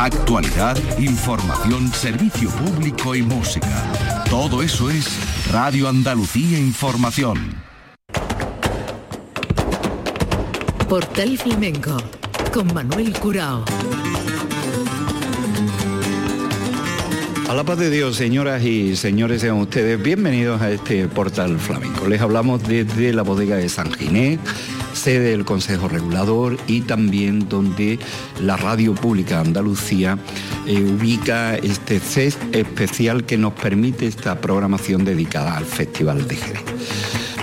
Actualidad, información, servicio público y música. Todo eso es Radio Andalucía Información. Portal Flamenco con Manuel Curao. A la paz de Dios, señoras y señores, sean ustedes bienvenidos a este portal flamenco. Les hablamos desde la bodega de San Ginés, sede del Consejo Regulador y también donde la Radio Pública Andalucía eh, ubica este CES especial que nos permite esta programación dedicada al Festival de Jerez.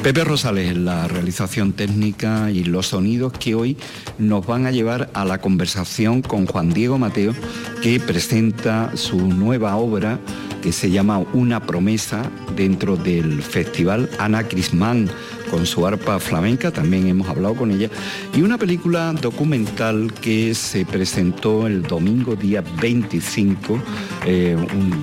Pepe Rosales en la realización técnica y los sonidos que hoy nos van a llevar a la conversación con Juan Diego Mateo, que presenta su nueva obra que se llama Una promesa dentro del festival Ana Crismán con su arpa flamenca, también hemos hablado con ella, y una película documental que se presentó el domingo día 25, eh,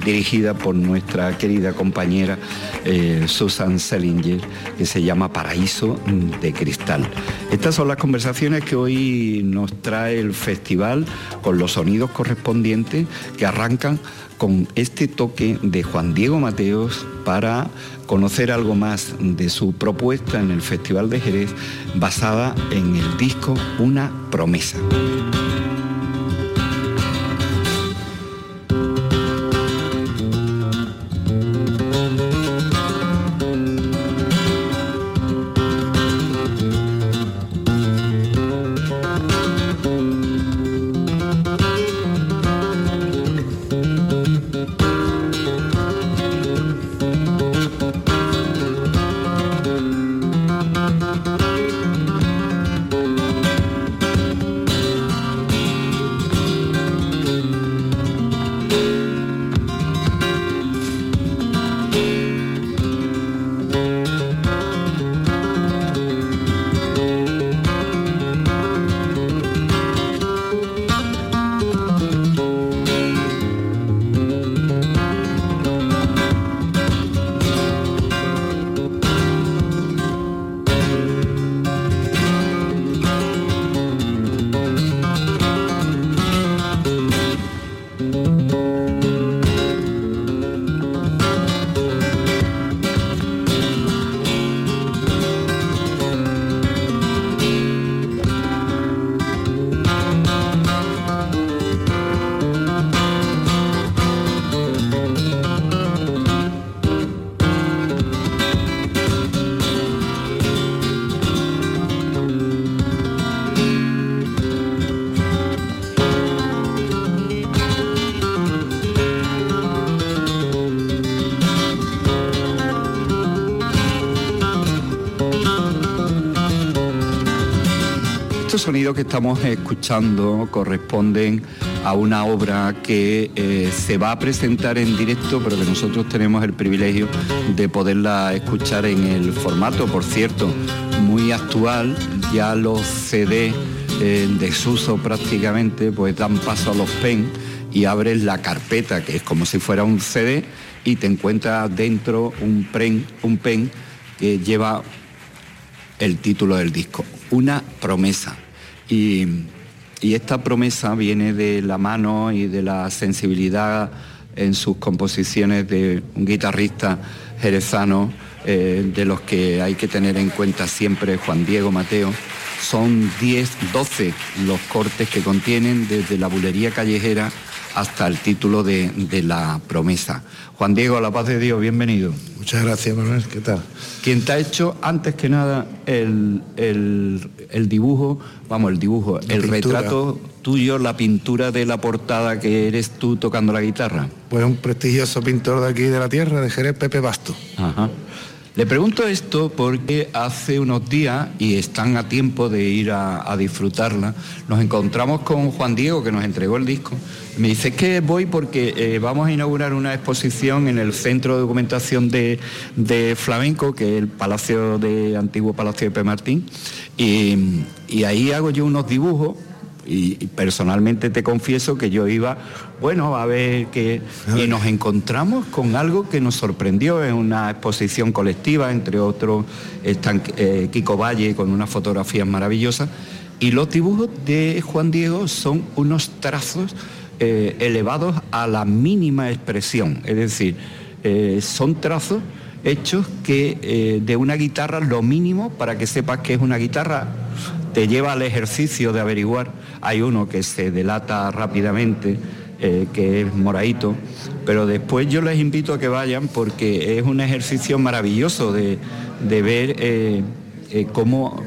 dirigida por nuestra querida compañera eh, Susan Selinger, que se llama Paraíso de Cristal. Estas son las conversaciones que hoy nos trae el festival con los sonidos correspondientes que arrancan con este toque de Juan Diego Mateos para conocer algo más de su propuesta en el Festival de Jerez basada en el disco Una promesa. Sonidos que estamos escuchando corresponden a una obra que eh, se va a presentar en directo, pero que nosotros tenemos el privilegio de poderla escuchar en el formato, por cierto, muy actual. Ya los CD eh, en desuso prácticamente, pues dan paso a los PEN y abres la carpeta, que es como si fuera un CD, y te encuentras dentro un, PEN, un pen que lleva el título del disco, Una promesa. Y, esta promesa viene de la mano y de la sensibilidad en sus composiciones de un guitarrista jerezano, eh, de los que hay que tener en cuenta siempre Juan Diego Mateo. Son 10, 12 los cortes que contienen desde la bulería callejera hasta el título de, la promesa. Juan Diego, a la paz de Dios, bienvenido. Muchas gracias, Manuel, ¿qué tal? Quien te ha hecho antes que nada el, dibujo, vamos, el dibujo, el retrato tuyo, la pintura de la portada que eres tú tocando la guitarra. Pues un prestigioso pintor de aquí de la tierra, de Jerez, Pepe Basto. Ajá. Le pregunto esto porque hace unos días, y están a tiempo de ir a, disfrutarla, nos encontramos con Juan Diego, que nos entregó el disco. Me dice que voy porque eh, vamos a inaugurar una exposición en el Centro de Documentación de, Flamenco, que es el Palacio de Antiguo Palacio de P. Martín, y ahí hago yo unos dibujos y, personalmente te confieso que yo iba, bueno, a ver qué... Y nos encontramos con algo que nos sorprendió. En una exposición colectiva, entre otros están eh, Kiko Valle con unas fotografías maravillosas. Y los dibujos de Juan Diego son unos trazos eh, elevados a la mínima expresión, es decir, eh, son trazos hechos que eh, de una guitarra lo mínimo para que sepas que es una guitarra te lleva al ejercicio de averiguar. Hay uno que se delata rápidamente, que es moradito, pero después yo les invito a que vayan porque es un ejercicio maravilloso de, de ver cómo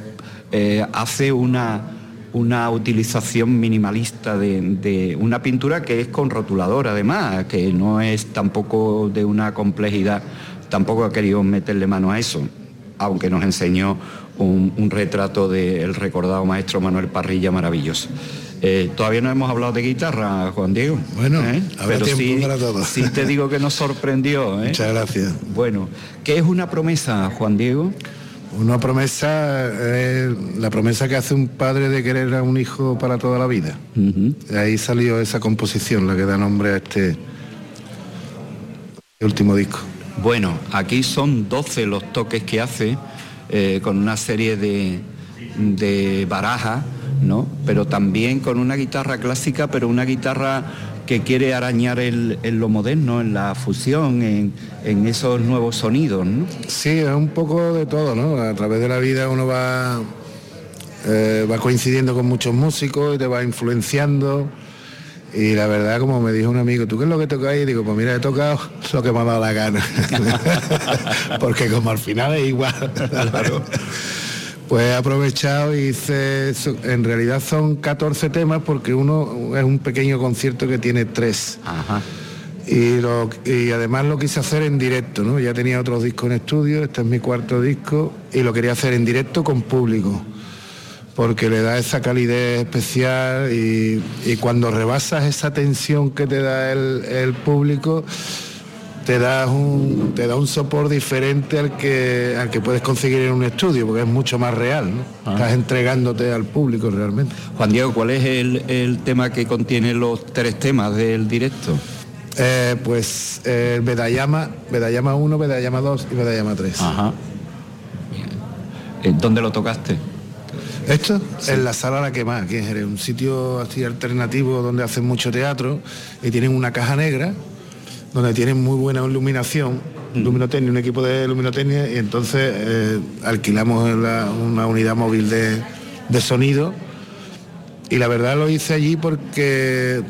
hace una una utilización minimalista de, una pintura que es con rotulador además, que no es tampoco de una complejidad, tampoco ha querido meterle mano a eso, aunque nos enseñó un, retrato del recordado maestro Manuel Parrilla maravilloso. Eh, todavía no hemos hablado de guitarra, Juan Diego. Bueno, ¿eh? pero sí, sí te digo que nos sorprendió. ¿eh? Muchas gracias. Bueno, ¿qué es una promesa, Juan Diego? Una promesa es la promesa que hace un padre de querer a un hijo para toda la vida. De ahí salió esa composición, la que da nombre a este último disco. Bueno, aquí son 12 los toques que hace, eh, con una serie de, de barajas, ¿no? Pero también con una guitarra clásica, pero una guitarra que quiere arañar en lo moderno, en la fusión, en, esos nuevos sonidos. Sí, es un poco de todo, ¿no? A través de la vida uno va, eh, va coincidiendo con muchos músicos y te va influenciando. Y la verdad, como me dijo un amigo, ¿tú qué es lo que tocáis? Y digo, pues mira, he tocado lo que me ha dado la gana. Porque como al final es igual. Pues he aprovechado y hice, en realidad son 14 temas porque uno es un pequeño concierto que tiene tres. Y, y, además lo quise hacer en directo, ¿no? Ya tenía otros discos en estudio, este es mi cuarto disco y lo quería hacer en directo con público, porque le da esa calidez especial y, cuando rebasas esa tensión que te da el, el público, te da un, te da un soporte diferente al que, al que puedes conseguir en un estudio, porque es mucho más real, ¿no? Ah. Estás entregándote al público realmente. Juan Diego, ¿cuál es el, tema que contiene los tres temas del directo? Eh, pues el Bedayama, Bedayama 1, Bedayama 2 y Bedayama 3. Ajá. ¿Dónde lo tocaste? Esto en la sala La Quema, aquí en un sitio así alternativo donde hacen mucho teatro y tienen una caja negra donde tienen muy buena iluminación, mm. luminotecnia, un equipo de luminotecnia, y entonces eh, alquilamos una unidad móvil de, sonido. Y la verdad lo hice allí porque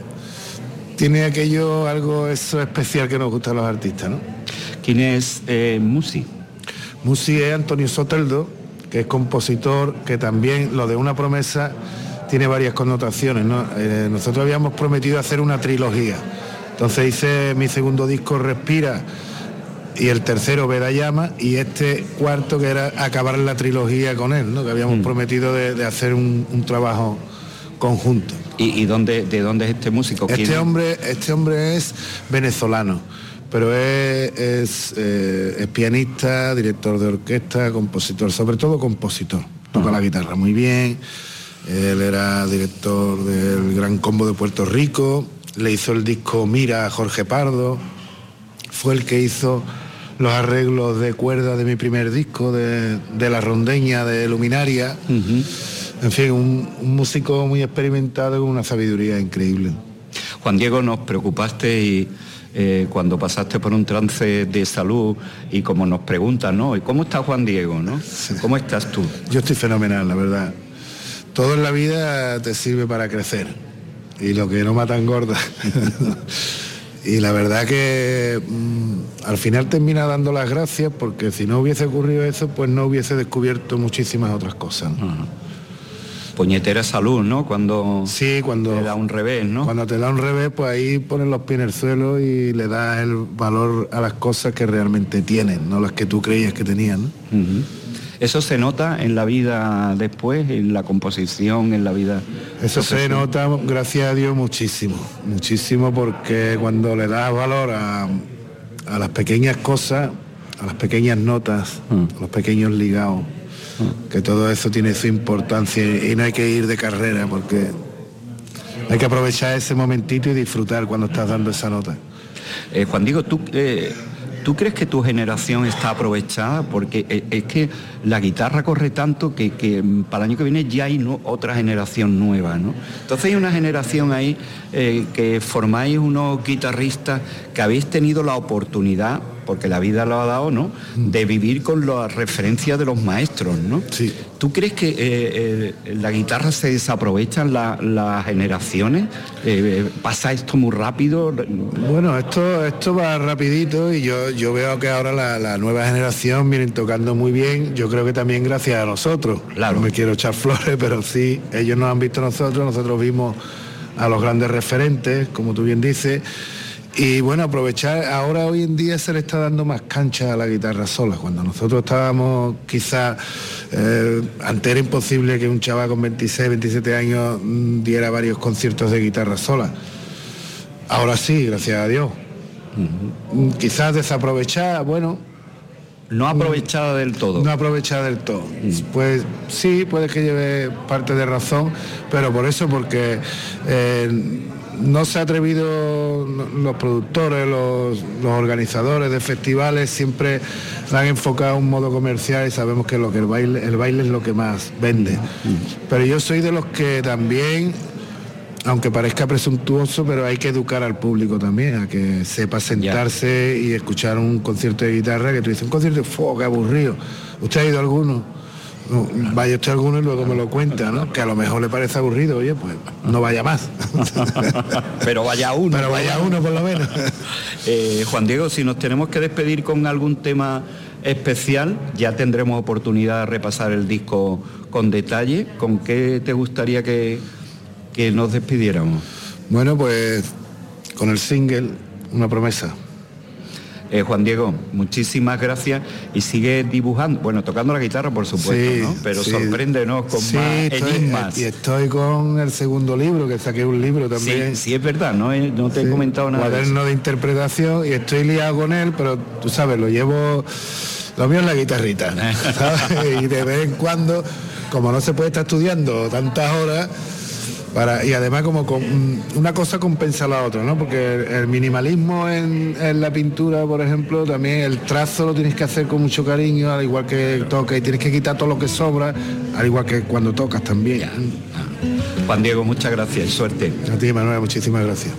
tiene aquello, algo eso especial que nos gusta a los artistas, ¿no? ¿Quién es eh, Musi? Musi es Antonio Soteldo, que es compositor, que también lo de una promesa tiene varias connotaciones. Eh, nosotros habíamos prometido hacer una trilogía entonces hice mi segundo disco Respira y el tercero Veda Llama y este cuarto que era acabar la trilogía con él, ¿no? que habíamos mm. prometido de, hacer un, trabajo conjunto. ¿Y, dónde, de dónde es este músico? Este hombre, este hombre es venezolano, pero es, eh, pianista, director de orquesta, compositor, sobre todo compositor. Toca la guitarra muy bien. Él era director del Gran Combo de Puerto Rico le hizo el disco Mira a Jorge Pardo, fue el que hizo los arreglos de cuerda de mi primer disco, de, La Rondeña, de Luminaria. En fin, un, músico muy experimentado con una sabiduría increíble. Juan Diego, nos preocupaste y eh, cuando pasaste por un trance de salud y como nos preguntan, ¿no? ¿Y cómo está Juan Diego, no? ¿Cómo estás tú? Yo estoy fenomenal, la verdad. Todo en la vida te sirve para crecer y lo que no matan gorda. y la verdad que mm, al final termina dando las gracias porque si no hubiese ocurrido eso, pues no hubiese descubierto muchísimas otras cosas. Puñetera salud, ¿no? Cuando, sí, cuando te da un revés, ¿no? Cuando te da un revés, pues ahí pones los pies en el suelo y le das el valor a las cosas que realmente tienen, no las que tú creías que tenían. ¿Eso se nota en la vida después, en la composición, en la vida? Eso se nota, gracias a Dios, muchísimo, muchísimo porque cuando le das valor a, las pequeñas cosas, a las pequeñas notas, mm. a los pequeños ligados. Que todo eso tiene su importancia y no hay que ir de carrera porque hay que aprovechar ese momentito y disfrutar cuando estás dando esa nota. Eh, Juan Diego, tú... Eh, ¿Tú crees que tu generación está aprovechada? Porque e, es que la guitarra corre tanto que, para el año que viene ya hay otra generación nueva, ¿no? Entonces hay una generación ahí eh, que formáis unos guitarristas que habéis tenido la oportunidad porque la vida lo ha dado, ¿no? De vivir con las referencias de los maestros, ¿no? Sí. ¿Tú crees que eh, eh, la guitarra se desaprovechan las generaciones? Eh, ¿Pasa esto muy rápido? Bueno, esto, esto va rapidito y yo, yo veo que ahora la, nueva generación vienen tocando muy bien. Yo creo que también gracias a nosotros. Claro. No me quiero echar flores, pero sí, ellos nos han visto a nosotros, nosotros vimos a los grandes referentes, como tú bien dices y bueno, aprovechar, ahora hoy en día se le está dando más cancha a la guitarra sola. Cuando nosotros estábamos quizás, eh, antes era imposible que un chaval con 26, 27 años mm, diera varios conciertos de guitarra sola. Ahora sí, gracias a Dios. Mm, quizás desaprovechar, bueno, no aprovechada del todo. No aprovechada del todo. Pues sí, puede que lleve parte de razón, pero por eso, porque eh, no se ha atrevido los productores, los, organizadores de festivales, siempre han enfocado un modo comercial y sabemos que, lo que el, baile, el baile es lo que más vende. Pero yo soy de los que también, aunque parezca presuntuoso, pero hay que educar al público también, a que sepa sentarse y escuchar un concierto de guitarra que tú dices, un concierto de fuego, qué aburrido. ¿Usted ha ido a alguno? Vaya usted alguno y luego me lo cuenta, ¿no? Que a lo mejor le parece aburrido, oye, pues no vaya más. Pero vaya uno. Pero vaya uno por lo menos. Eh, Juan Diego, si nos tenemos que despedir con algún tema especial, ya tendremos oportunidad de repasar el disco con detalle. ¿Con qué te gustaría que, que nos despidiéramos? Bueno, pues con el single, una promesa. Eh, Juan Diego, muchísimas gracias y sigue dibujando, bueno, tocando la guitarra por supuesto, ¿no? Pero sorpréndenos con más enigmas. Y estoy con el segundo libro, que saqué un libro también. Sí, es verdad, no, no te he comentado nada. Cuaderno de, de interpretación y estoy liado con él, pero tú sabes, lo llevo, lo mío es la guitarrita, y de vez en cuando, como no se puede estar estudiando tantas horas, y además como con, una cosa compensa la otra, ¿no? Porque el, minimalismo en, la pintura, por ejemplo, también el trazo lo tienes que hacer con mucho cariño, al igual que toca, y tienes que quitar todo lo que sobra, al igual que cuando tocas también. Juan Diego, muchas gracias y suerte. A ti, Manuel, muchísimas gracias.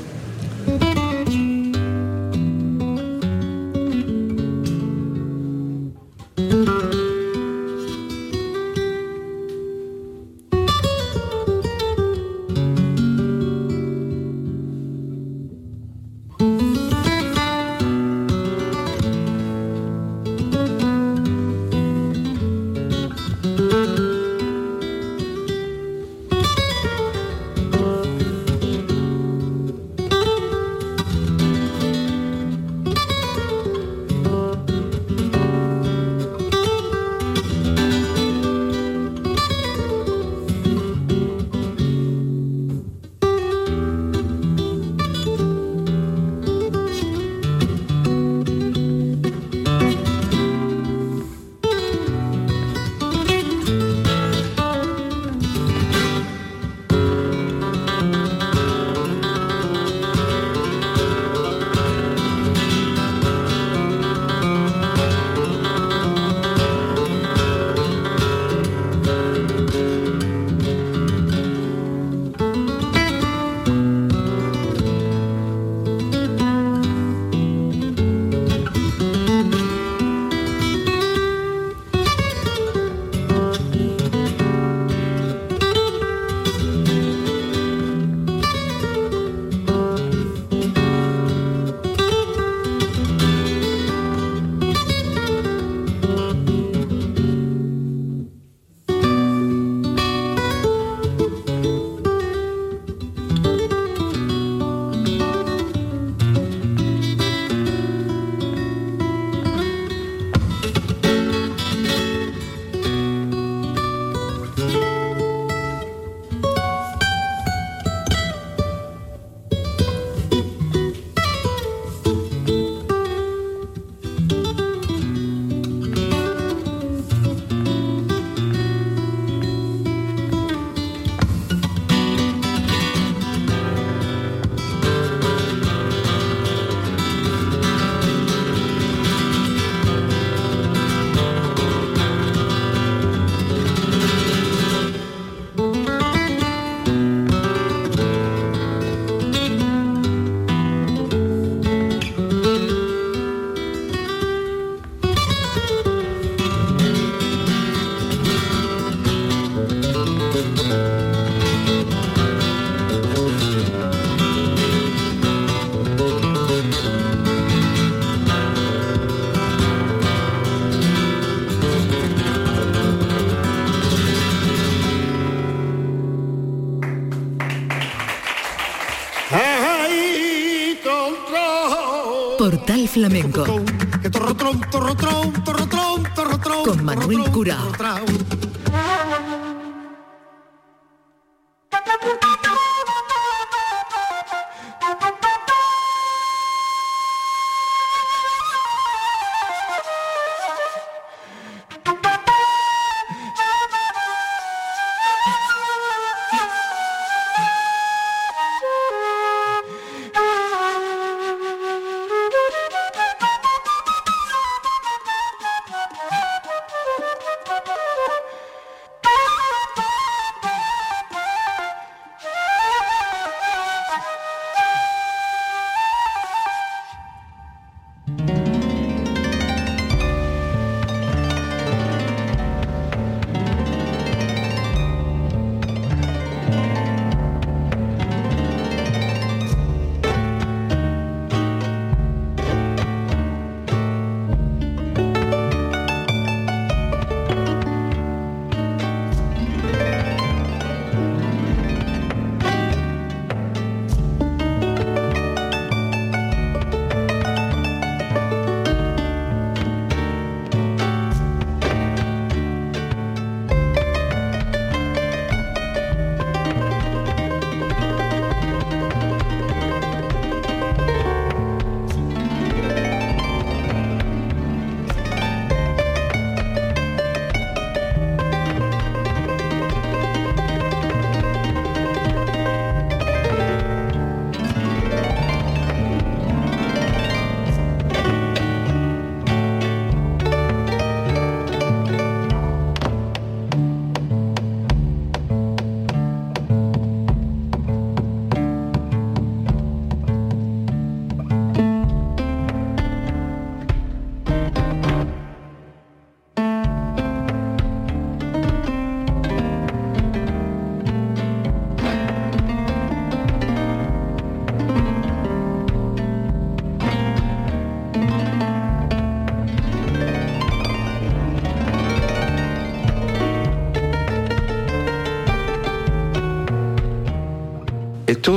Flamenco. Con Manuel Curao.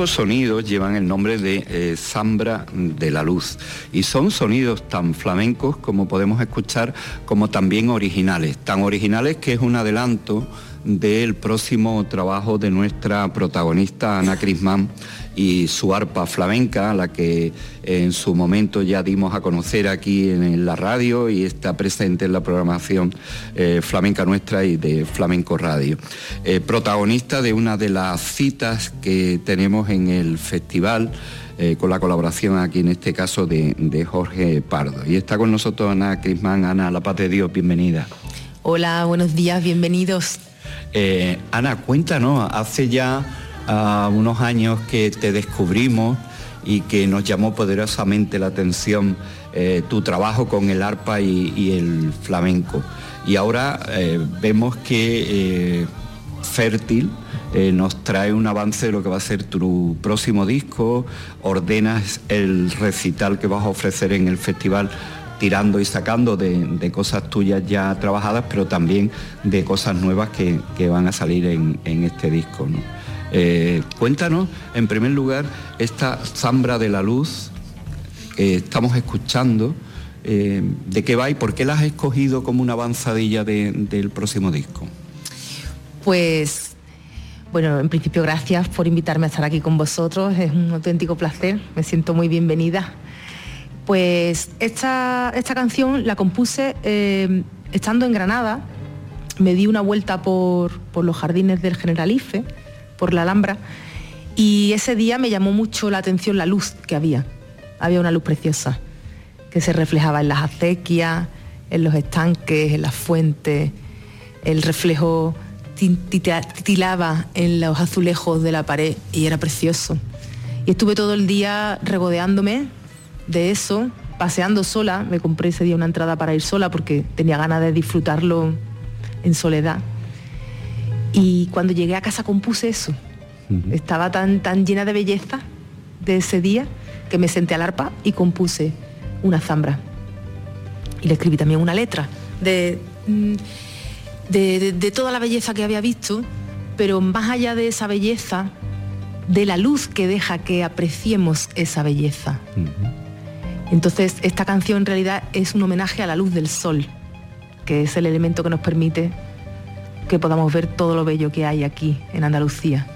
Sonidos llevan el nombre de eh, Zambra de la Luz. Y son sonidos tan flamencos como podemos escuchar como también originales, tan originales que es un adelanto del próximo trabajo de nuestra protagonista Ana Crismán y su arpa flamenca, la que en su momento ya dimos a conocer aquí en la radio y está presente en la programación eh, flamenca nuestra y de Flamenco Radio. Eh, protagonista de una de las citas que tenemos en el festival. Eh, con la colaboración aquí en este caso de, de, Jorge Pardo. Y está con nosotros Ana Crismán. Ana, la paz de Dios, bienvenida. Hola, buenos días, bienvenidos. Eh, Ana, cuéntanos, hace ya ah, unos años que te descubrimos y que nos llamó poderosamente la atención eh, tu trabajo con el arpa y, el flamenco. Y ahora eh, vemos que Fértil nos trae un avance de lo que va a ser tu próximo disco, ordenas el recital que vas a ofrecer en el festival tirando y sacando de, cosas tuyas ya trabajadas, pero también de cosas nuevas que, van a salir en, este disco. Eh, cuéntanos, en primer lugar, esta Zambra de la Luz que estamos escuchando, eh, de qué va y por qué la has escogido como una avanzadilla del próximo disco. Pues bueno, en principio gracias por invitarme a estar aquí con vosotros, es un auténtico placer, me siento muy bienvenida. Pues esta, canción la compuse eh, estando en Granada, me di una vuelta por, los jardines del Generalife, por la Alhambra, y ese día me llamó mucho la atención la luz que había. Había una luz preciosa que se reflejaba en las acequias, en los estanques, en las fuentes, el reflejo titilaba en los azulejos de la pared y era precioso. Y estuve todo el día regodeándome de eso, paseando sola, me compré ese día una entrada para ir sola porque tenía ganas de disfrutarlo en soledad. Y cuando llegué a casa compuse eso. Estaba tan, tan llena de belleza de ese día que me senté al arpa y compuse una zambra. Y le escribí también una letra de, mm, de, de toda la belleza que había visto, pero más allá de esa belleza, de la luz que deja que apreciemos esa belleza Entonces, esta canción en realidad es un homenaje a la luz del sol, que es el elemento que nos permite que podamos ver todo lo bello que hay aquí en Andalucía.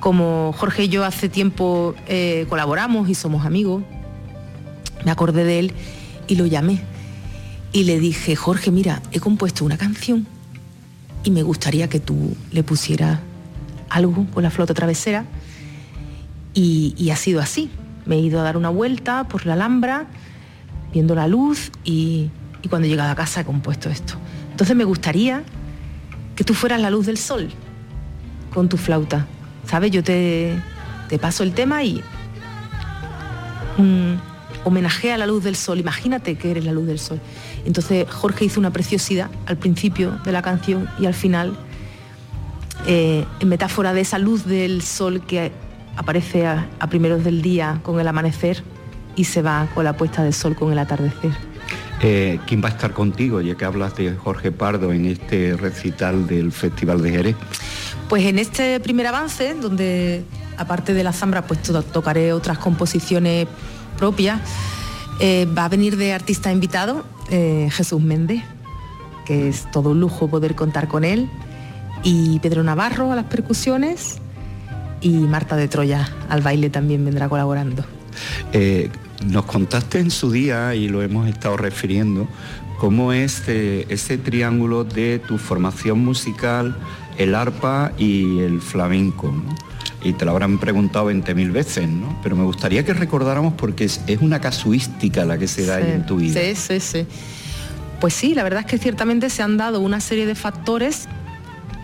Como Jorge y yo hace tiempo eh, colaboramos y somos amigos, me acordé de él y lo llamé. Y le dije, Jorge, mira, he compuesto una canción y me gustaría que tú le pusieras algo con la flota travesera. Y, y ha sido así. Me he ido a dar una vuelta por la Alhambra, viendo la luz y, y cuando he llegado a casa he compuesto esto. Entonces me gustaría que tú fueras la luz del sol con tu flauta. ¿Sabes? Yo te, te paso el tema y un homenaje a la luz del sol. Imagínate que eres la luz del sol. Entonces Jorge hizo una preciosidad al principio de la canción y al final, eh, en metáfora de esa luz del sol que aparece a, a primeros del día con el amanecer y se va con la puesta del sol con el atardecer. Eh, ¿Quién va a estar contigo, ya que hablas de Jorge Pardo en este recital del Festival de Jerez? Pues en este primer avance, donde aparte de la zambra, pues to- tocaré otras composiciones propias, eh, va a venir de artista invitado eh, Jesús Méndez, que es todo un lujo poder contar con él, y Pedro Navarro a las percusiones, y Marta de Troya al baile también vendrá colaborando. Eh, nos contaste en su día, y lo hemos estado refiriendo, cómo es eh, ese triángulo de tu formación musical, el arpa y el flamenco. ¿no? Y te lo habrán preguntado 20.000 veces, ¿no? Pero me gustaría que recordáramos porque es, es una casuística la que se da Sí, en tu vida. Sí, sí, sí. Pues sí, la verdad es que ciertamente se han dado una serie de factores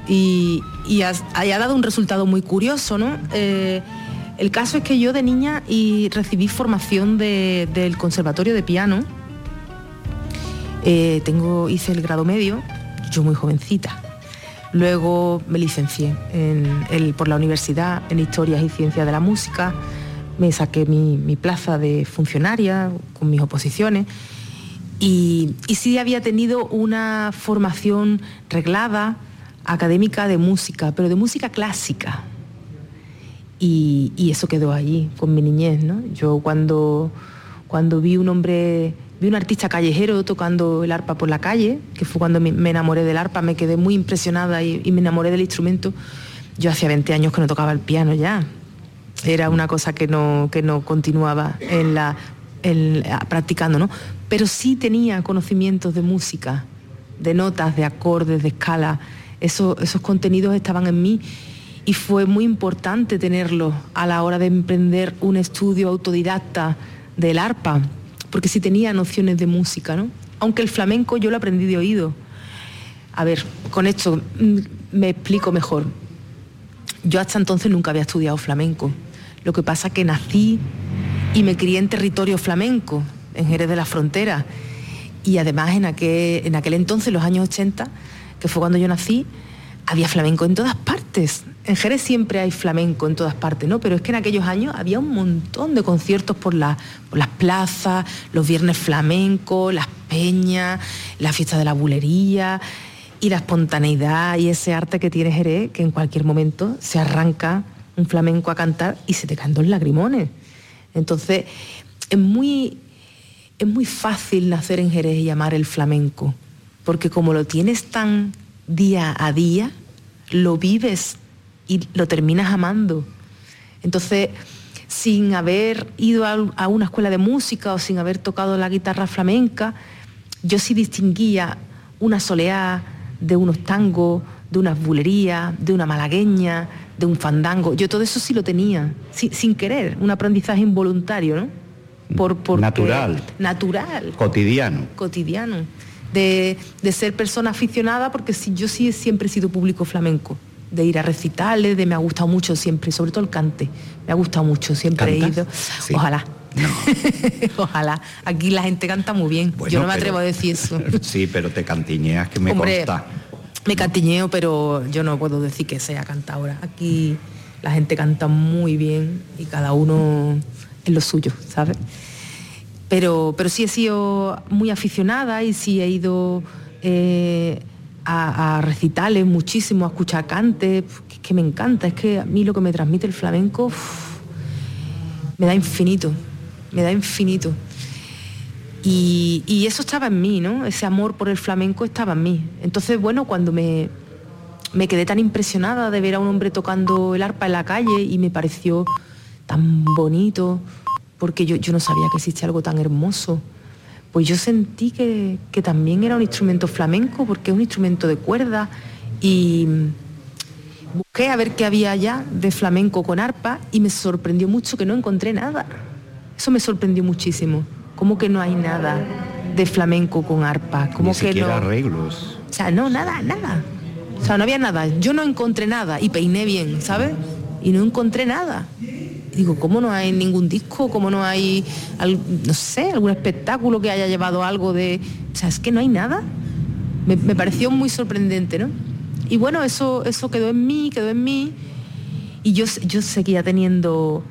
y, y has- haya dado un resultado muy curioso, ¿no? Eh, el caso es que yo de niña y recibí formación de- del conservatorio de piano. Eh, tengo, hice el grado medio, yo muy jovencita. Luego me licencié por la universidad en Historias y Ciencias de la Música. Me saqué mi, mi plaza de funcionaria con mis oposiciones. Y, y sí había tenido una formación reglada, académica de música, pero de música clásica. Y, eso quedó allí con mi niñez, ¿no? Yo cuando, cuando vi un hombre, vi un artista callejero tocando el arpa por la calle, que fue cuando me, enamoré del arpa, me quedé muy impresionada y, me enamoré del instrumento. Yo hacía 20 años que no tocaba el piano ya. Era una cosa que no, que no continuaba en la, en practicando, ¿no? Pero sí tenía conocimientos de música, de notas, de acordes, de escala. Eso- esos contenidos estaban en mí y fue muy importante tenerlos a la hora de emprender un estudio autodidacta del arpa, porque sí tenía nociones de música, ¿no? Aunque el flamenco yo lo aprendí de oído. A ver, con esto mm, me explico mejor. Yo hasta entonces nunca había estudiado flamenco. Lo que pasa que nací y me crié en territorio flamenco, en Jerez de la Frontera. Y además en aquel, en aquel entonces, los años 80, que fue cuando yo nací, había flamenco en todas partes. En Jerez siempre hay flamenco en todas partes, ¿no? Pero es que en aquellos años había un montón de conciertos por, la- por las plazas, los viernes flamencos, las peñas, la fiesta de la bulería y la espontaneidad y ese arte que tiene Jerez, que en cualquier momento se arranca un flamenco a cantar y se te caen dos lagrimones. Entonces, es muy, es muy fácil nacer en Jerez y amar el flamenco, porque como lo tienes tan día a día, lo vives y lo terminas amando. Entonces, sin haber ido a, a una escuela de música o sin haber tocado la guitarra flamenca, yo sí distinguía una soleá de unos tangos, de unas bulerías, de una malagueña, de un fandango. Yo todo eso sí lo tenía, sin, sin querer, un aprendizaje involuntario, ¿no? Por, porque- Natural. Natural Cotidiano. cotidiano, de, de ser persona aficionada, porque sí, yo sí siempre he sido público flamenco, de ir a recitales, de me ha gustado mucho siempre, sobre todo el cante, me ha gustado mucho, siempre he ido. Sí. Ojalá. Ojalá. Aquí la gente canta muy bien. Bueno, yo no me pero- atrevo a decir eso. Sí, pero te cantiñeas que me Hombre, consta. me cantiñeo, pero yo no puedo decir que sea cantadora. Aquí la gente canta muy bien y cada uno es lo suyo, ¿sabes? Pero, pero sí he sido muy aficionada y sí he ido eh, a, recitales muchísimo, a escuchar cantes, que, que me encanta. Es que a mí lo que me transmite el flamenco me da infinito, me da infinito. Y, eso estaba en mí, ¿no? Ese amor por el flamenco estaba en mí. Entonces, bueno, cuando me, me quedé tan impresionada de ver a un hombre tocando el arpa en la calle y me pareció tan bonito, porque yo, yo no sabía que existía algo tan hermoso, pues yo sentí que, que también era un instrumento flamenco, porque es un instrumento de cuerda, y busqué a ver qué había allá de flamenco con arpa y me sorprendió mucho que no encontré nada. Eso me sorprendió muchísimo. ¿Cómo que no hay nada de flamenco con arpa? ¿Cómo que no? arreglos. O sea, no, nada, nada. O sea, no había nada. Yo no encontré nada y peiné bien, ¿sabes? Y no encontré nada. Digo, ¿cómo no hay ningún disco? ¿Cómo no hay, no sé, algún espectáculo que haya llevado algo de... O sea, es que no hay nada. Me, pareció muy sorprendente, ¿no? Y bueno, eso, eso quedó en mí, quedó en mí. Y yo, yo seguía teniendo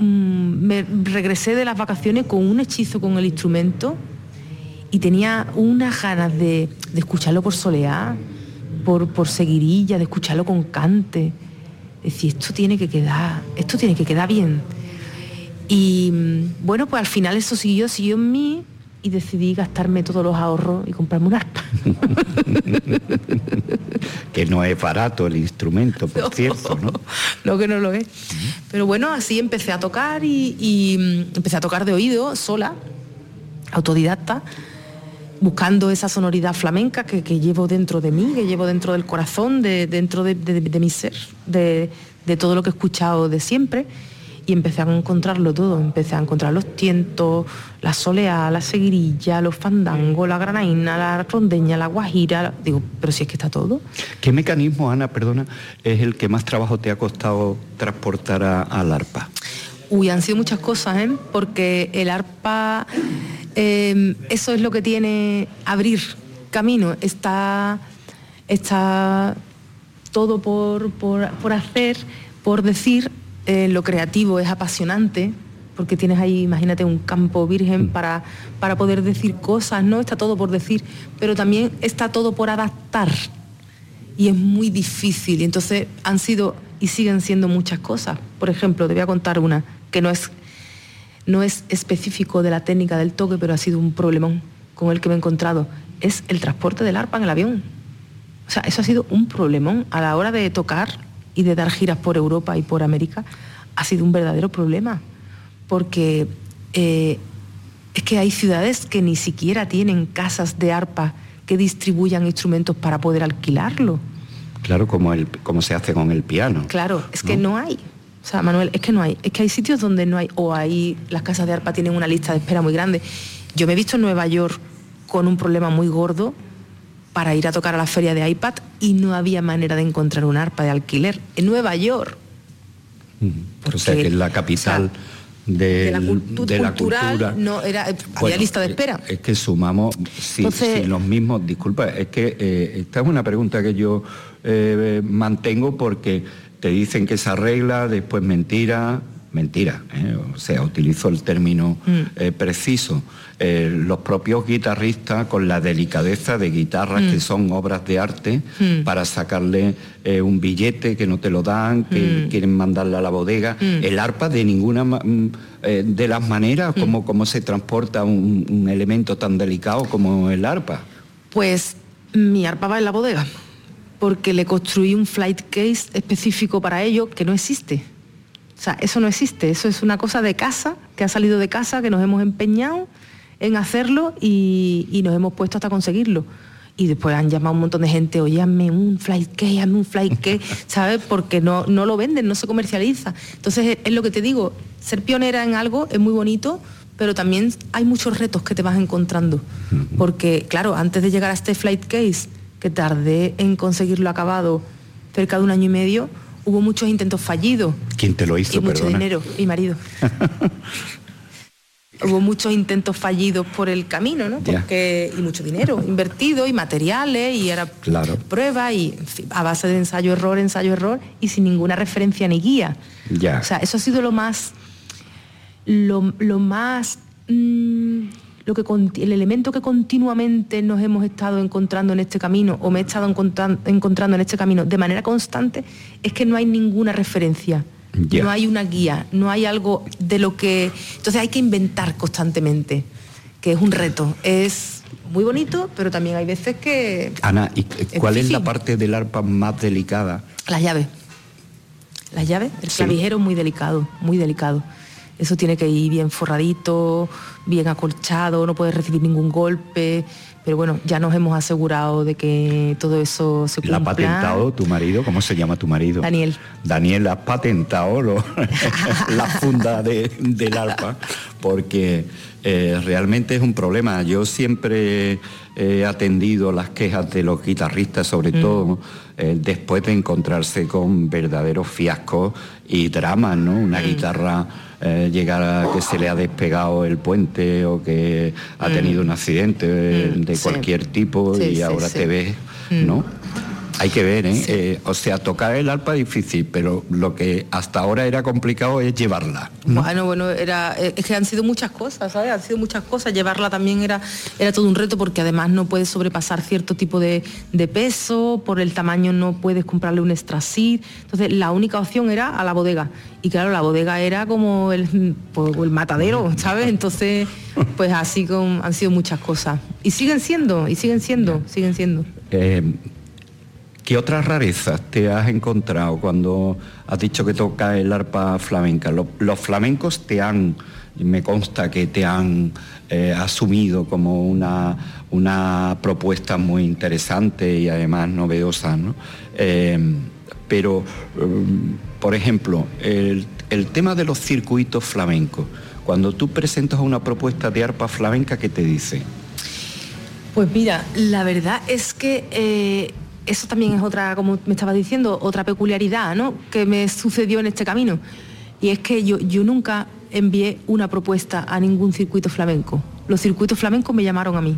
Mm, me regresé de las vacaciones con un hechizo con el instrumento y tenía unas ganas de, escucharlo por soleá, por, por seguirilla, de escucharlo con cante. Decir, esto tiene que quedar, esto tiene que quedar bien. Y mm, bueno, pues al final eso siguió, siguió en mí y decidí gastarme todos los ahorros y comprarme un arpa. que no es barato el instrumento, por cierto, ¿no? Lo que no lo es. Pero bueno, así empecé a tocar y, mm, empecé a tocar de oído, sola, autodidacta, buscando esa sonoridad flamenca que, llevo dentro de mí, que llevo dentro del corazón, de, dentro de, mi ser, de, todo lo que he escuchado de siempre y empecé a encontrarlo todo. Empecé a encontrar los tientos, la soleá, la seguirilla, los fandangos, la granaína, la rondeña, la guajira. Digo, pero si es que está todo. ¿Qué mecanismo, Ana, perdona, es el que más trabajo te ha costado transportar al arpa? Uy, han sido muchas cosas, ¿eh? porque el arpa, em, eso es lo que tiene abrir camino. Está, está todo por, por, por hacer, por decir, eh, lo creativo es apasionante, porque tienes ahí, imagínate, un campo virgen para, para poder decir cosas, ¿no? Está todo por decir, pero también está todo por adaptar. Y es muy difícil. Y entonces han sido y siguen siendo muchas cosas. Por ejemplo, te voy a contar una que no es, no es específico de la técnica del toque, pero ha sido un problemón con el que me he encontrado. Es el transporte del arpa en el avión. O sea, eso ha sido un problemón a la hora de tocar y de dar giras por Europa y por América ha sido un verdadero problema, porque eh, es que hay ciudades que ni siquiera tienen casas de arpa que distribuyan instrumentos para poder alquilarlo. Claro, como, el, como se hace con el piano. Claro, es que no hay. O sea, Manuel, es que no hay. Es que hay sitios donde no hay, o ahí las casas de arpa tienen una lista de espera muy grande. Yo me he visto en Nueva York con un problema muy gordo para ir a tocar a la feria de iPad y no había manera de encontrar un arpa de alquiler en Nueva York. o sea que es la capital de, la, cultura. No, era, había lista de espera. Es que sumamos, si, los mismos, disculpa, es que eh, esta es una pregunta que yo eh, mantengo porque te dicen que se arregla, después mentira, mentira, ¿eh? o sea, utilizo el término mm. preciso. Eh, los propios guitarristas con la delicadeza de guitarras que mm. son obras de arte mm. para sacarle eh, un billete que no te lo dan, que quieren mandarle a la bodega. El arpa de ninguna eh, de las maneras como, como se transporta un, elemento tan delicado como el arpa. Pues mi arpa va en la bodega porque le construí un flight case específico para ello que no existe. O sea, eso no existe, eso es una cosa de casa, que ha salido de casa, que nos hemos empeñado en hacerlo y, nos hemos puesto hasta conseguirlo y después han llamado un montón de gente, oye, hazme un flight cake, hazme un flight cake, ¿sabes? Porque no, no lo venden, no se comercializa. Entonces es, lo que te digo, ser pionera en algo es muy bonito, pero también hay muchos retos que te vas encontrando. Porque, claro, antes de llegar a este flight case, que tardé en conseguirlo acabado cerca de un año y medio, hubo muchos intentos fallidos. ¿Quién te lo hizo? Y mucho dinero, mi marido. hubo muchos intentos fallidos por el camino, ¿no? Porque, y mucho dinero invertido y materiales y era claro. prueba y a base de ensayo error, ensayo error y sin ninguna referencia ni guía. Ya. O sea, eso ha sido lo más lo, más mm, lo que el elemento que continuamente nos hemos estado encontrando en este camino o me he estado encontrando en este camino de manera constante es que no hay ninguna referencia no hay una guía, no hay algo de lo que... Entonces hay que inventar constantemente. que es un reto. Es muy bonito, pero también hay veces que... Ana, ¿y cuál es, la parte del arpa más delicada? Las llaves. Las llaves, el Sí. clavijero es muy delicado, muy delicado. Eso tiene que ir bien forradito, bien acolchado, no puede recibir ningún golpe. Pero bueno, ya nos hemos asegurado de que todo eso se ¿La ha cumpla. patentado tu marido? ¿Cómo se llama tu marido? Daniel. Daniel, has patentado lo- la funda de- del arpa porque eh, realmente es un problema. Yo siempre he atendido las quejas de los guitarristas, sobre Mm. todo eh, después de encontrarse con verdaderos fiascos y dramas, ¿no? Mm. Una guitarra eh, llegar a que se le ha despegado el puente o que ha tenido un accidente eh, Mm, de sí. cualquier tipo Sí, y ahora te ves, Mm. ¿no? Hay que ver, ¿eh? Eh, O sea, tocar el arpa es difícil, pero lo que hasta ahora era complicado es llevarla. Bueno, bueno, era, eh, es que han sido muchas cosas, ¿sabes? Han sido muchas cosas. Llevarla también era, era todo un reto porque además no puedes sobrepasar cierto tipo de, de peso, por el tamaño no puedes comprarle un extra seat. Entonces la única opción era a la bodega. Y claro, la bodega era como el, pues, el matadero, ¿sabes? Entonces, pues así con, han sido muchas cosas. Y siguen siendo, y siguen siendo, siguen siendo. Eh, ¿Qué otras rarezas te has encontrado cuando has dicho que toca el arpa flamenca? Lo- Los, flamencos te han, me consta que te han eh, asumido como una, una propuesta muy interesante y además novedosa, ¿no? Eh, pero, eh, por ejemplo, el, el tema de los circuitos flamencos, cuando tú presentas una propuesta de arpa flamenca, ¿qué te dice? Pues mira, la verdad es que eso también es otra, como me estaba diciendo, otra peculiaridad ¿no? que me sucedió en este camino. Y es que yo, yo nunca envié una propuesta a ningún circuito flamenco. Los circuitos flamencos me llamaron a mí.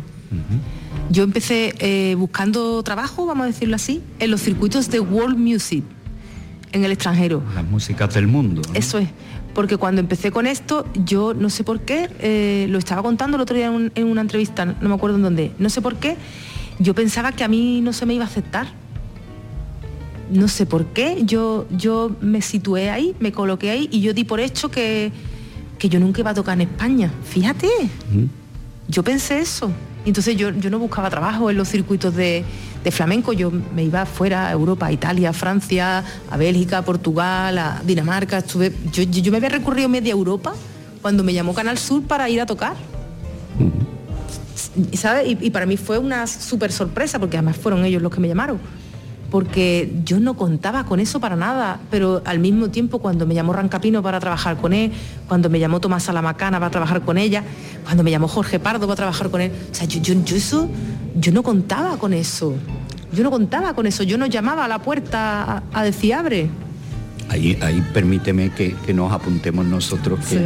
Yo empecé eh, buscando trabajo, vamos a decirlo así, en los circuitos de World Music, en el extranjero. Las músicas del mundo. ¿no? Eso es, porque cuando empecé con esto, yo no sé por qué, eh, lo estaba contando el otro día en, un- en una entrevista, no me acuerdo en dónde, no sé por qué, yo pensaba que a mí no se me iba a aceptar. No sé por qué, yo, yo me situé ahí, me coloqué ahí y yo di por hecho que, que yo nunca iba a tocar en España. Fíjate, yo pensé eso. Entonces yo, yo no buscaba trabajo en los circuitos de, de flamenco, yo me iba fuera a Europa, a Italia, a Francia, a Bélgica, a Portugal, a Dinamarca. Estuve, yo, yo- yo me había recorrido media Europa cuando me llamó Canal Sur para ir a tocar. Y, ¿sabes? Y, y para mí fue una súper sorpresa, porque además fueron ellos los que me llamaron. Porque yo no contaba con eso para nada, pero al mismo tiempo cuando me llamó Rancapino para trabajar con él, cuando me llamó Tomás Salamacana para trabajar con ella, cuando me llamó Jorge Pardo para trabajar con él, o sea, yo, yo, yo eso, yo no contaba con eso. Yo no contaba con eso, yo no llamaba a la puerta a, a decir abre. Ahí, ahí permíteme que, que nos apuntemos nosotros que, Sí.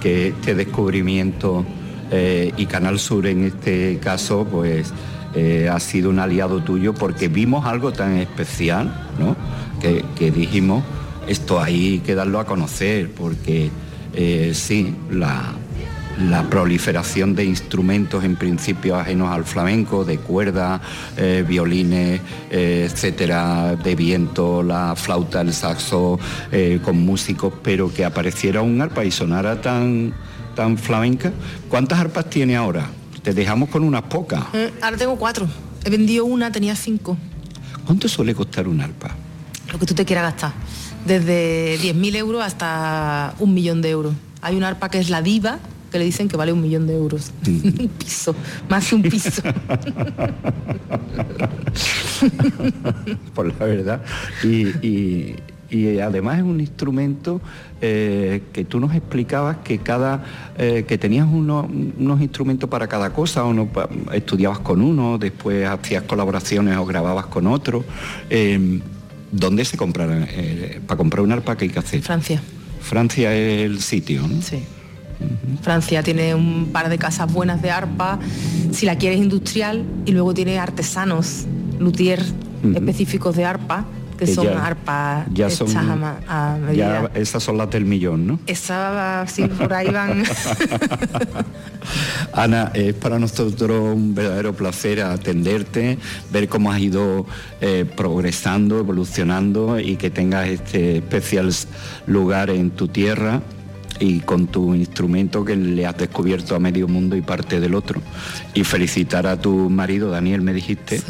que este descubrimiento eh, y Canal Sur en este caso pues eh, ha sido un aliado tuyo porque vimos algo tan especial ¿no? que, dijimos esto hay que darlo a conocer porque eh, sí, la, proliferación de instrumentos en principio ajenos al flamenco, de cuerda, eh, violines, etcétera, de viento, la flauta, el saxo, con músicos, pero que apareciera un arpa y sonara tan, tan flamenca. ¿Cuántas arpas tiene ahora? Te dejamos con unas pocas. Eh, ahora tengo cuatro. He vendido una, tenía cinco. ¿Cuánto suele costar un arpa? Lo que tú te quieras gastar. Desde 10.000 euros hasta un millón de euros. Hay un arpa que es la diva, que le dicen que vale un millón de euros. un piso, más que un piso. por la verdad. Y, y- y además es un instrumento eh, que tú nos explicabas que cada eh, que tenías uno- unos instrumentos para cada cosa, uno estudiabas con uno, después hacías colaboraciones o grababas con otro. Eh, ¿Dónde se compran? Eh, para comprar un arpa que hay que hacer. Francia, Francia es el sitio, ¿no? sí. Francia tiene un par de casas buenas de arpa, si la quieres industrial, y luego tiene artesanos, luthier específicos de arpa, que Que son ya- arpas ya son- a, ma- a medida. Ya esas son las del millón, ¿no? Esa, sí, por ahí van. Ana, es para nosotros un verdadero placer atenderte, ver cómo has ido eh, progresando, evolucionando y que tengas este especial lugar en tu tierra y con tu instrumento que le has descubierto a medio mundo y parte del otro. Y felicitar a tu marido, Daniel, me dijiste,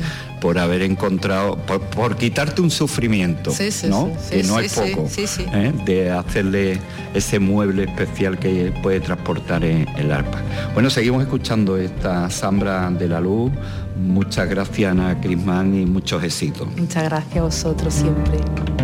por haber encontrado, por, quitarte un sufrimiento, ¿no? que no es poco, ¿eh? de hacerle ese mueble especial que puede transportar el arpa. Bueno, seguimos escuchando esta Zambra de la Luz. Muchas gracias, Ana Crisman, y muchos éxitos. Muchas gracias a vosotros siempre.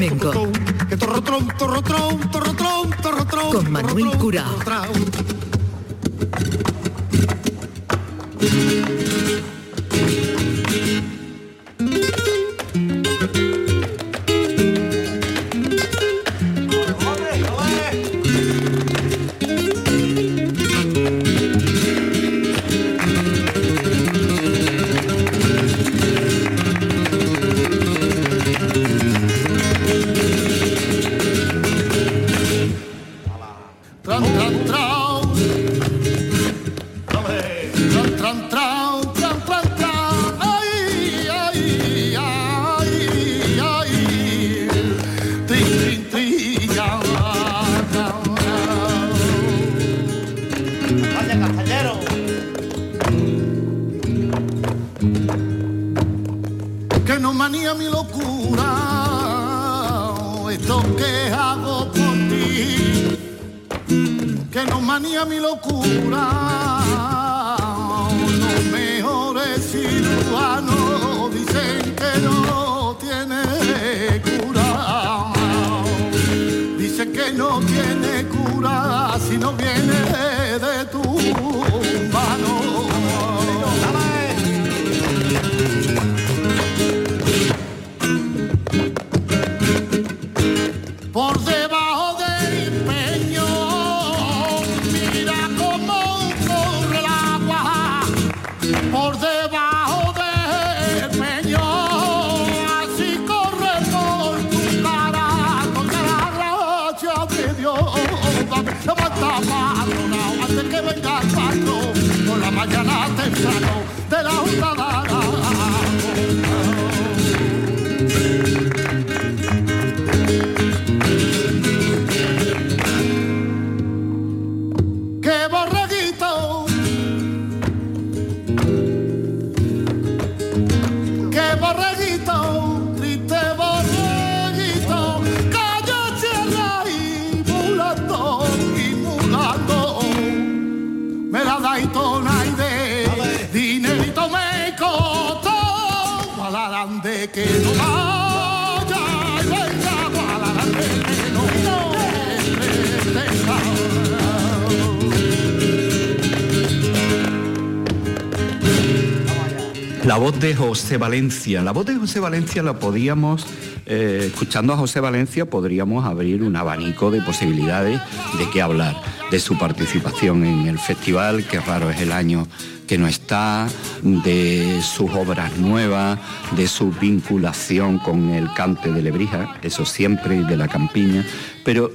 Flamenco. Con Manuel Curao. que no manía mi locura. Los mejores cirujanos dicen que no tiene cura. Dicen que no tiene cura si no viene que vaya. La voz de José Valencia. La voz de José Valencia la podíamos, eh, escuchando a José Valencia, podríamos abrir un abanico de posibilidades de qué hablar de su participación en el festival, que raro es el año que no está, de sus obras nuevas, de su vinculación con el cante de Lebrija, eso siempre, y de la campiña, pero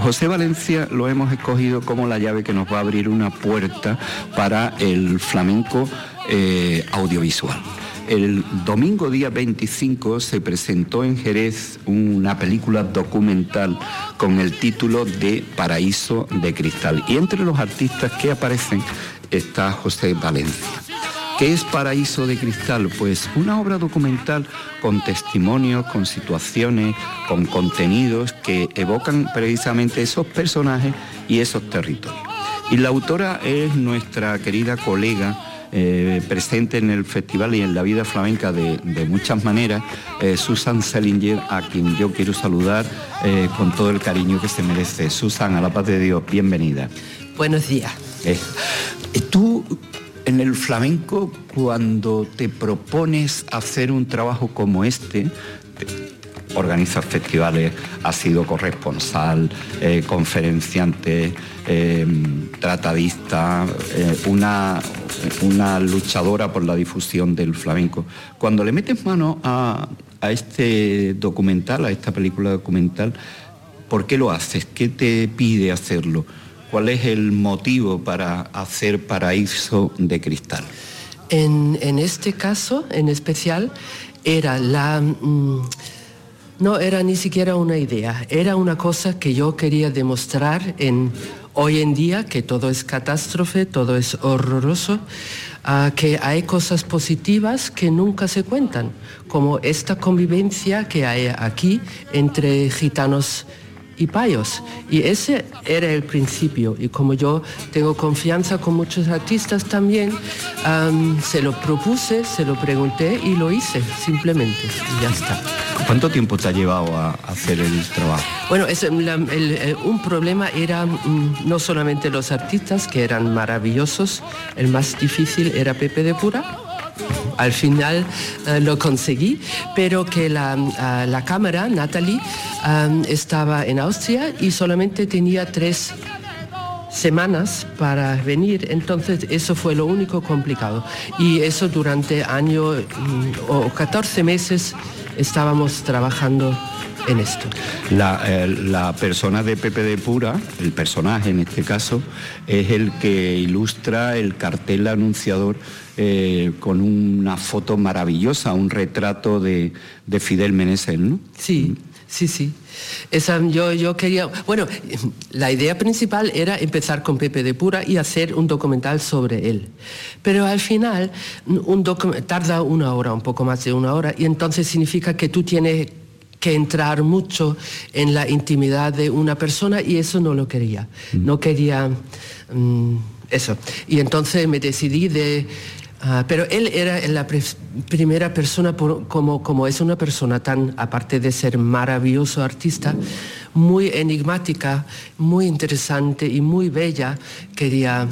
José Valencia lo hemos escogido como la llave que nos va a abrir una puerta para el flamenco eh, audiovisual. El domingo día 25 se presentó en Jerez una película documental con el título de Paraíso de Cristal. Y entre los artistas que aparecen está José Valencia. ¿Qué es Paraíso de Cristal? Pues una obra documental con testimonios, con situaciones, con contenidos que evocan precisamente esos personajes y esos territorios. Y la autora es nuestra querida colega eh, presente en el festival y en la vida flamenca de, muchas maneras, eh, Susan Selinger, a quien yo quiero saludar eh, con todo el cariño que se merece. Susan, a la paz de Dios, bienvenida. Buenos días. tú en el flamenco, cuando te propones hacer un trabajo como este, organizas festivales, has sido corresponsal, eh, conferenciante, eh, tratadista, eh, una, una luchadora por la difusión del flamenco. Cuando le metes mano a, a este documental, a esta película documental, ¿por qué lo haces? ¿Qué te pide hacerlo? ¿Cuál es el motivo para hacer Paraíso de Cristal? En, este caso, en especial, era la... Mm, no era ni siquiera una idea, era una cosa que yo quería demostrar en hoy en día, que todo es catástrofe, todo es horroroso, ah, que hay cosas positivas que nunca se cuentan, como esta convivencia que hay aquí entre gitanos y payos. Y ese era el principio. Y como yo tengo confianza con muchos artistas también, se lo propuse, se lo pregunté y lo hice, simplemente. Y ya está. ¿Cuánto tiempo te ha llevado a hacer el trabajo? Bueno, es, un problema era mm, no solamente los artistas, que eran maravillosos, el más difícil era Pepe de Pura, al final eh, lo conseguí, pero que la, eh, cámara, Natalie, eh, estaba en Austria y solamente tenía tres semanas para venir, entonces eso fue lo único complicado. Y eso durante año mm, o 14 meses estábamos trabajando en esto. La, persona de Pepe de Pura, el personaje en este caso, es el que ilustra el cartel anunciador eh, con una foto maravillosa, un retrato de, Fidel Meneses, ¿no? Sí, sí, sí. Esa, yo, yo quería, bueno, la idea principal era empezar con Pepe de Pura y hacer un documental sobre él. Pero al final un tarda una hora, un poco más de una hora, y entonces significa que tú tienes que entrar mucho en la intimidad de una persona y eso no lo quería. Mm. No quería mm, eso. Y entonces me decidí de Ah, pero él era la primera persona, como, como es una persona tan, aparte de ser maravilloso artista, muy enigmática, muy interesante y muy bella, quería...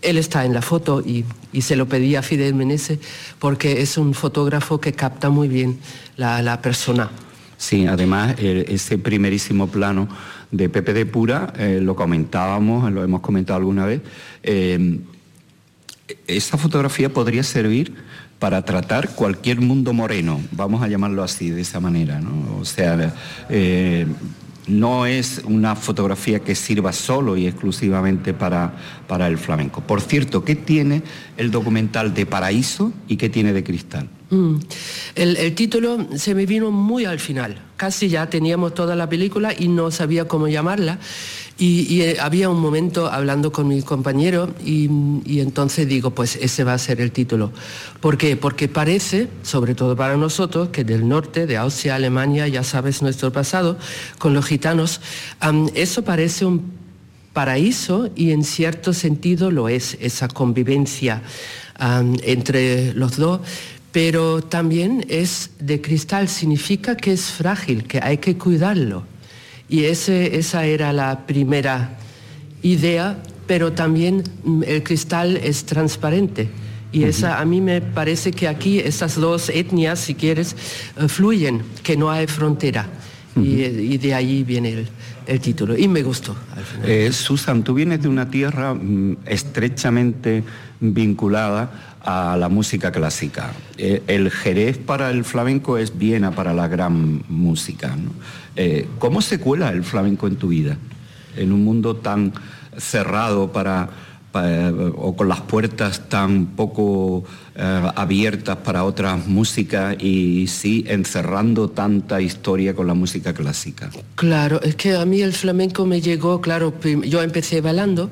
Él está en la foto y, se lo pedía a Fidel Menezes porque es un fotógrafo que capta muy bien la, persona. Sí, además ese primerísimo plano de Pepe de Pura, eh, lo comentábamos, lo hemos comentado alguna vez, eh, esa fotografía podría servir para tratar cualquier mundo moreno, vamos a llamarlo así, de esa manera. ¿no? O sea, eh, no es una fotografía que sirva solo y exclusivamente para, para el flamenco. Por cierto, ¿qué tiene el documental de Paraíso y qué tiene de Cristal? Mm. El, título se me vino muy al final. Casi ya teníamos toda la película y no sabía cómo llamarla. Y, eh, había un momento hablando con mi compañero y, entonces digo, pues ese va a ser el título. ¿Por qué? Porque parece, sobre todo para nosotros, que del norte, de Austria, Alemania, ya sabes nuestro pasado, con los gitanos, eso parece un paraíso y en cierto sentido lo es, esa convivencia entre los dos pero también es de cristal, significa que es frágil, que hay que cuidarlo. Y esa era la primera idea, pero también mm, el cristal es transparente Y esa, a mí me parece que aquí estas dos etnias, si quieres, eh, fluyen, que no hay frontera. y, de ahí viene el, título. Y me gustó. Eh, Susan, tú vienes de una tierra mm, estrechamente vinculada a la música clásica. Eh, el Jerez para el flamenco es Viena para la gran música. ¿Cómo se cuela el flamenco en tu vida? En un mundo tan cerrado para o con las puertas tan poco eh, abiertas para otras músicas y sí encerrando tanta historia con la música clásica. Claro, es que a mí el flamenco me llegó, claro, yo empecé bailando,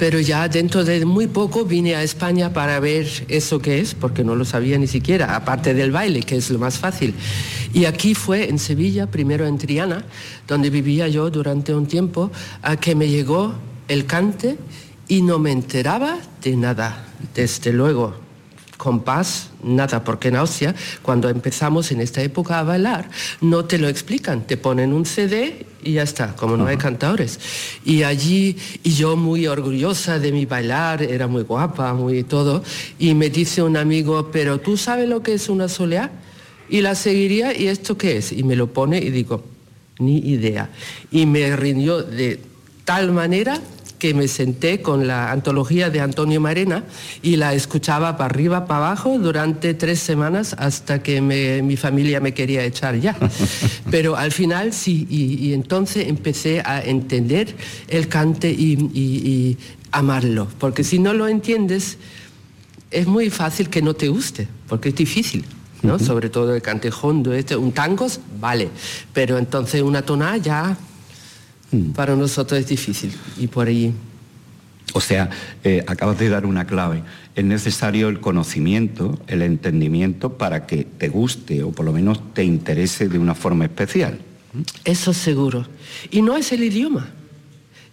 pero ya dentro de muy poco vine a España para ver eso que es, porque no lo sabía ni siquiera, aparte del baile, que es lo más fácil. Y aquí fue en Sevilla, primero en Triana, donde vivía yo durante un tiempo, a que me llegó el cante y no me enteraba de nada, desde luego. Compás, nada, porque en Austria, cuando empezamos en esta época a bailar, no te lo explican, te ponen un CD y ya está, como no hay cantadores. Y allí, y yo muy orgullosa de mi bailar, era muy guapa, muy todo, y me dice un amigo, pero tú sabes lo que es una soleá? Y la seguiría, ¿y esto qué es? Y me lo pone y digo, ni idea. Y me rindió de tal manera que me senté con la antología de Antonio Marena y la escuchaba para arriba, para abajo durante tres semanas hasta que mi familia me quería echar ya. Pero al final sí, y, entonces empecé a entender el cante y, amarlo, porque si no lo entiendes, es muy fácil que no te guste, porque es difícil. ¿no? Sobre todo el cante hondo, este, un tangos, vale, pero entonces una tonada ya Mm. para nosotros es difícil y por ahí... O sea, eh, acabas de dar una clave. Es necesario el conocimiento, el entendimiento para que te guste o por lo menos te interese de una forma especial. Eso seguro. Y no es el idioma,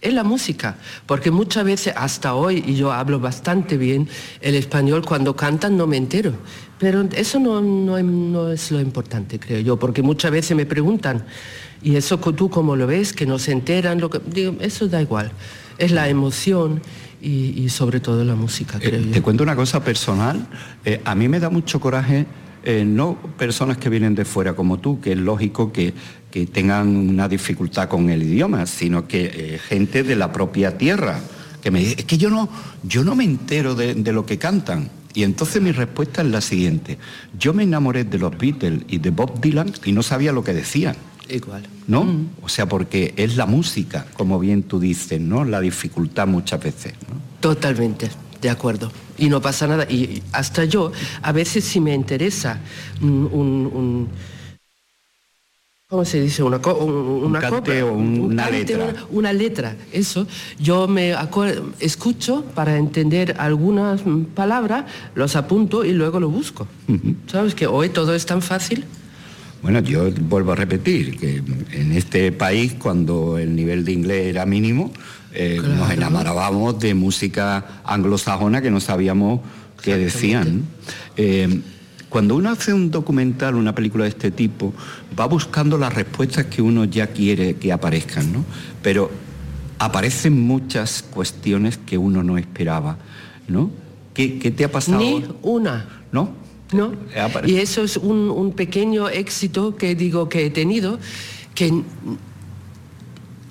es la música. Porque muchas veces, hasta hoy, y yo hablo bastante bien el español, cuando cantan no me entero. Pero eso no, no es lo importante, creo yo, porque muchas veces me preguntan, y eso tú como lo ves, que no se enteran, lo que, digo, eso da igual. Es la emoción y, sobre todo la música, eh, Te cuento una cosa personal. Eh, a mí me da mucho coraje, eh, no personas que vienen de fuera como tú, que es lógico que, que tengan una dificultad con el idioma, sino que gente de la propia tierra, que me dice, es que yo no, yo no me entero de, de lo que cantan. Y entonces mi respuesta es la siguiente. Yo me enamoré de los Beatles y de Bob Dylan y no sabía lo que decían. Igual. ¿No? Mm. O sea, porque es la música, como bien tú dices, ¿no? La dificultad muchas veces. Totalmente, de acuerdo. Y no pasa nada. Y hasta yo, a veces si me interesa un, ¿Cómo se dice? Una, una o una letra. Una, letra, eso. Yo me escucho para entender algunas palabras, los apunto y luego lo busco. ¿Sabes que hoy todo es tan fácil? Bueno, yo vuelvo a repetir que en este país, cuando el nivel de inglés era mínimo, eh, nos enamorábamos de música anglosajona que no sabíamos qué decían. Eh, cuando uno hace un documental, una película de este tipo, va buscando las respuestas que uno ya quiere que aparezcan, ¿no? Pero aparecen muchas cuestiones que uno no esperaba, ¿no? ¿Qué, qué te ha pasado? Ni una. ¿No? ¿no? Y eso es un, pequeño éxito que digo que he tenido, que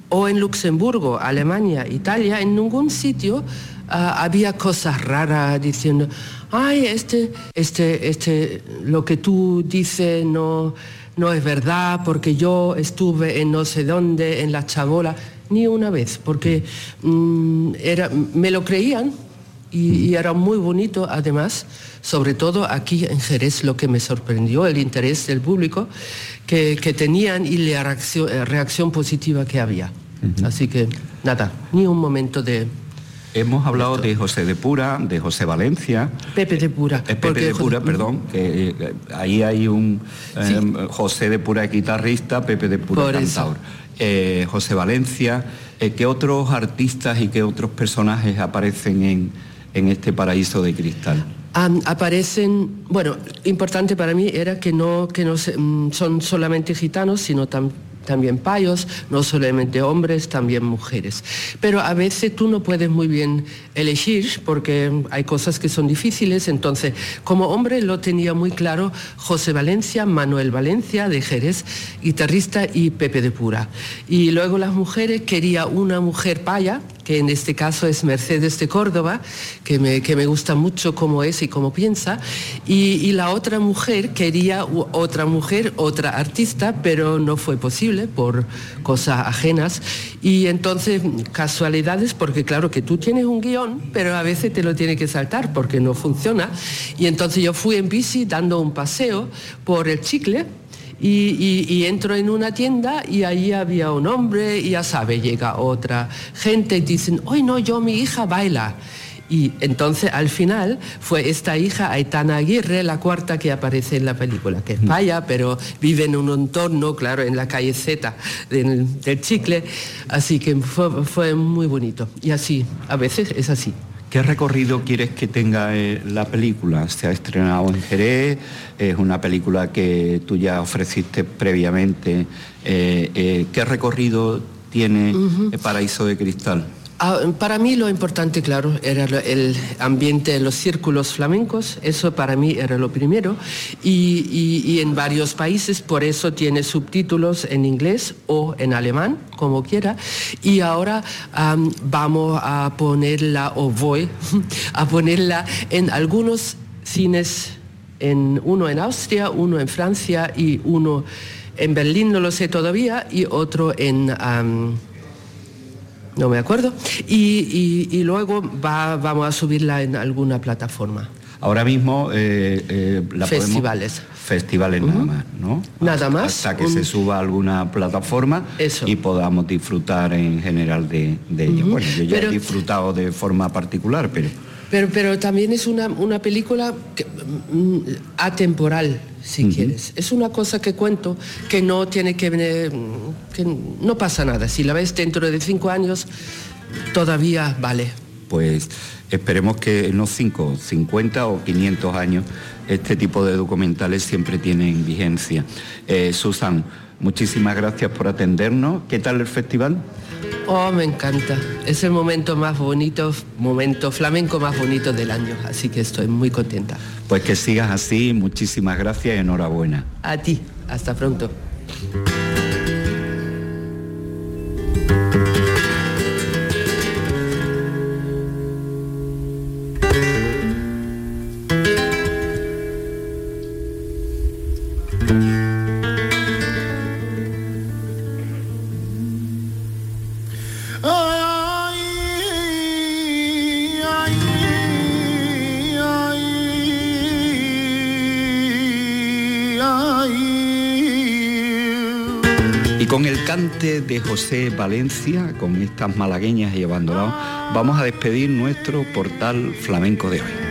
o en Luxemburgo, Alemania, Italia, en ningún sitio ah, había cosas raras diciendo, ay, este, este, este, lo que tú dices no, no es verdad porque yo estuve en no sé dónde, en la chabola, ni una vez, porque mm, era, me lo creían y, era muy bonito además, sobre todo aquí en Jerez lo que me sorprendió, el interés del público que, tenían y la reacción, reacción positiva que había. Así que nada, ni un momento de... Hemos hablado de José de Pura, de José Valencia. Pepe de Pura. Eh, Pepe de Pura, perdón, que eh, ahí hay un José de Pura guitarrista, Pepe de Pura cantador. José Valencia, ¿qué otros artistas y qué otros personajes aparecen en, en este paraíso de cristal? aparecen, bueno, importante para mí era que no, que no mm, son solamente gitanos, sino también payos, no solamente hombres, también mujeres. Pero a veces tú no puedes muy bien elegir porque hay cosas que son difíciles, entonces como hombre lo tenía muy claro José Valencia, Manuel Valencia de Jerez, guitarrista y Pepe de Pura. Y luego las mujeres quería una mujer paya, que en este caso es Mercedes de Córdoba, que me, que me gusta mucho cómo es y cómo piensa, y, la otra mujer quería otra mujer, otra artista, pero no fue posible por cosas ajenas. Y entonces, casualidades, porque claro que tú tienes un guion, pero a veces te lo tiene que saltar porque no funciona. Y entonces yo fui en bici dando un paseo por el chicle y, entro en una tienda y ahí había un hombre y ya sabe, llega otra gente y dicen, hoy no, yo mi hija baila. Y entonces al final fue esta hija Aitana Aguirre, la cuarta que aparece en la película, que es paya, pero vive en un entorno, claro, en la calle Z del, Chicle, así que fue, fue muy bonito. Y así, a veces es así. ¿Qué recorrido quieres que tenga eh, la película? Se ha estrenado en Jerez, es una película que tú ya ofreciste previamente. Eh, eh, ¿Qué recorrido tiene Paraíso de Cristal? Ah, para mí lo importante, claro, era el ambiente de los círculos flamencos, eso para mí era lo primero, y, en varios países, por eso tiene subtítulos en inglés o en alemán, como quiera, y ahora vamos a ponerla, o voy a ponerla en algunos cines, en, uno en Austria, uno en Francia y uno en Berlín, no lo sé todavía, y otro en no me acuerdo, y, luego vamos a subirla en alguna plataforma. Ahora mismo eh, eh, la festivales. festivales nada más, ¿no? Nada más. Hasta que se suba a alguna plataforma y podamos disfrutar en general de, ella. Bueno, yo ya he disfrutado de forma particular, pero... Pero, pero también es una, una película mm, atemporal, si quieres. Es una cosa que cuento que no tiene que venir, que no pasa nada. Si la ves dentro de cinco años, todavía vale. Pues esperemos que en los cinco, 50 o 500 años este tipo de documentales siempre tienen vigencia. Eh, Susan, muchísimas gracias por atendernos. ¿Qué tal el festival? Oh, me encanta. Es el momento más bonito, momento flamenco más bonito del año, así que estoy muy contenta. Pues que sigas así, muchísimas gracias y enhorabuena. A ti, hasta pronto. José Valencia, con estas malagueñas y abandonados, vamos a despedir nuestro portal flamenco de hoy.